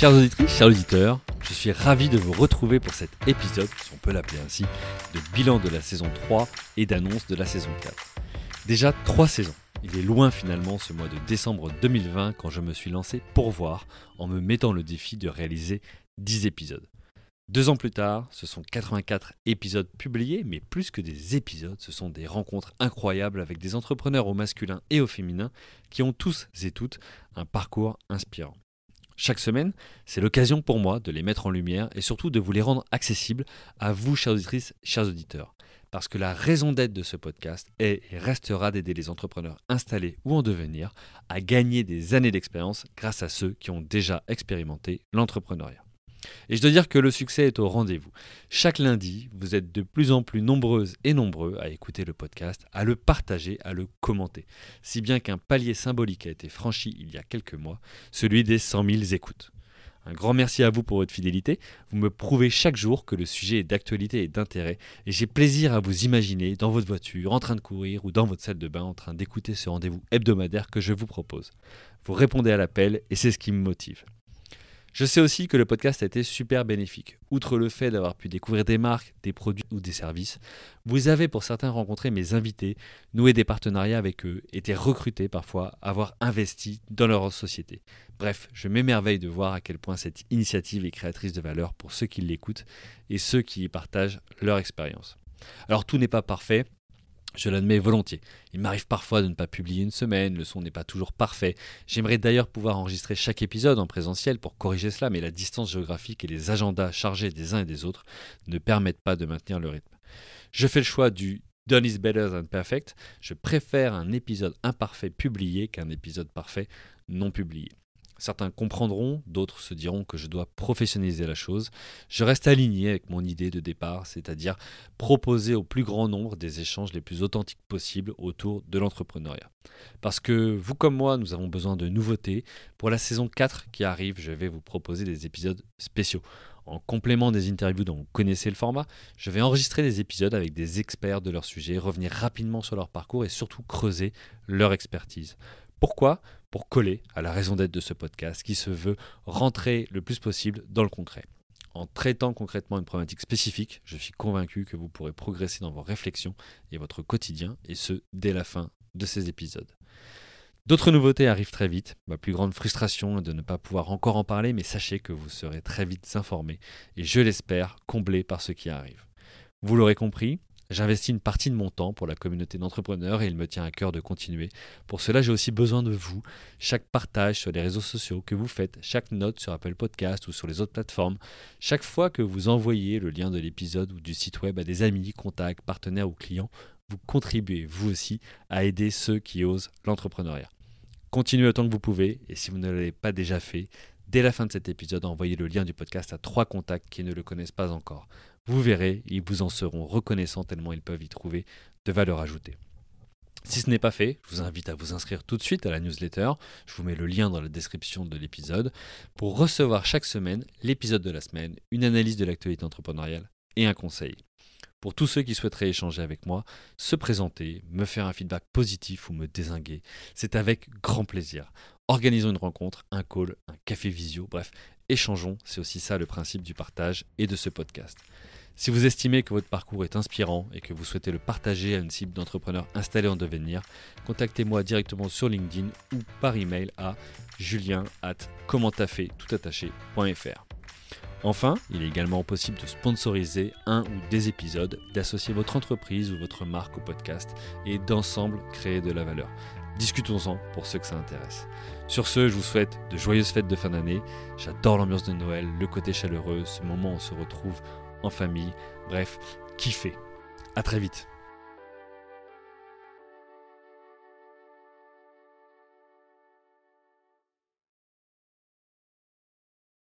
Chères auditrices, chers auditeurs, je suis ravi de vous retrouver pour cet épisode, si on peut l'appeler ainsi, de bilan de la saison 3 et d'annonce de la saison 4. Déjà trois saisons. Il est loin finalement ce mois de décembre 2020 quand je me suis lancé pour voir en me mettant le défi de réaliser 10 épisodes. Deux ans plus tard, ce sont 84 épisodes publiés, mais plus que des épisodes, ce sont des rencontres incroyables avec des entrepreneurs au masculin et au féminin qui ont tous et toutes un parcours inspirant. Chaque semaine, c'est l'occasion pour moi de les mettre en lumière et surtout de vous les rendre accessibles à vous, chères auditrices, chers auditeurs. Parce que la raison d'être de ce podcast est et restera d'aider les entrepreneurs installés ou en devenir à gagner des années d'expérience grâce à ceux qui ont déjà expérimenté l'entrepreneuriat. Et je dois dire que le succès est au rendez-vous. Chaque lundi, vous êtes de plus en plus nombreuses et nombreux à écouter le podcast, à le partager, à le commenter. Si bien qu'un palier symbolique a été franchi il y a quelques mois, celui des 100 000 écoutes. Un grand merci à vous pour votre fidélité. Vous me prouvez chaque jour que le sujet est d'actualité et d'intérêt. Et j'ai plaisir à vous imaginer dans votre voiture, en train de courir ou dans votre salle de bain en train d'écouter ce rendez-vous hebdomadaire que je vous propose. Vous répondez à l'appel et c'est ce qui me motive. Je sais aussi que le podcast a été super bénéfique. Outre le fait d'avoir pu découvrir des marques, des produits ou des services, vous avez pour certains rencontré mes invités, noué des partenariats avec eux, été recrutés parfois, avoir investi dans leur société. Bref, je m'émerveille de voir à quel point cette initiative est créatrice de valeur pour ceux qui l'écoutent et ceux qui y partagent leur expérience. Alors tout n'est pas parfait, je l'admets volontiers. Il m'arrive parfois de ne pas publier une semaine, le son n'est pas toujours parfait. J'aimerais d'ailleurs pouvoir enregistrer chaque épisode en présentiel pour corriger cela, mais la distance géographique et les agendas chargés des uns et des autres ne permettent pas de maintenir le rythme. Je fais le choix du Done is better than perfect. Je préfère un épisode imparfait publié qu'un épisode parfait non publié. Certains comprendront, d'autres se diront que je dois professionnaliser la chose. Je reste aligné avec mon idée de départ, c'est-à-dire proposer au plus grand nombre des échanges les plus authentiques possibles autour de l'entrepreneuriat. Parce que vous comme moi, nous avons besoin de nouveautés. Pour la saison 4 qui arrive, je vais vous proposer des épisodes spéciaux. En complément des interviews dont vous connaissez le format, je vais enregistrer des épisodes avec des experts de leur sujet, revenir rapidement sur leur parcours et surtout creuser leur expertise. Pourquoi Pour coller à la raison d'être de ce podcast qui se veut rentrer le plus possible dans le concret. En traitant concrètement une problématique spécifique, je suis convaincu que vous pourrez progresser dans vos réflexions et votre quotidien, et ce, dès la fin de ces épisodes. D'autres nouveautés arrivent très vite. Ma plus grande frustration est de ne pas pouvoir encore en parler, mais sachez que vous serez très vite informés et je l'espère comblés par ce qui arrive. Vous l'aurez compris, J'investis une partie de mon temps pour la communauté d'entrepreneurs et il me tient à cœur de continuer. Pour cela, j'ai aussi besoin de vous. Chaque partage sur les réseaux sociaux que vous faites, chaque note sur Apple Podcast ou sur les autres plateformes, chaque fois que vous envoyez le lien de l'épisode ou du site web à des amis, contacts, partenaires ou clients, vous contribuez vous aussi à aider ceux qui osent l'entrepreneuriat. Continuez autant que vous pouvez et si vous ne l'avez pas déjà fait, dès la fin de cet épisode, envoyez le lien du podcast à trois contacts qui ne le connaissent pas encore. Vous verrez, ils vous en seront reconnaissants tellement ils peuvent y trouver de valeur ajoutée. Si ce n'est pas fait, je vous invite à vous inscrire tout de suite à la newsletter. Je vous mets le lien dans la description de l'épisode pour recevoir chaque semaine l'épisode de la semaine, une analyse de l'actualité entrepreneuriale et un conseil. Pour tous ceux qui souhaiteraient échanger avec moi, se présenter, me faire un feedback positif ou me désinguer, c'est avec grand plaisir. Organisons une rencontre, un call, un café visio, bref, échangeons, c'est aussi ça le principe du partage et de ce podcast. Si vous estimez que votre parcours est inspirant et que vous souhaitez le partager à une cible d'entrepreneurs installés en devenir, contactez-moi directement sur LinkedIn ou par email à julien at. Enfin, il est également possible de sponsoriser un ou des épisodes, d'associer votre entreprise ou votre marque au podcast et d'ensemble créer de la valeur. Discutons-en pour ceux que ça intéresse. Sur ce, je vous souhaite de joyeuses fêtes de fin d'année. J'adore l'ambiance de Noël, le côté chaleureux, ce moment où on se retrouve en famille. Bref, kiffez. À très vite.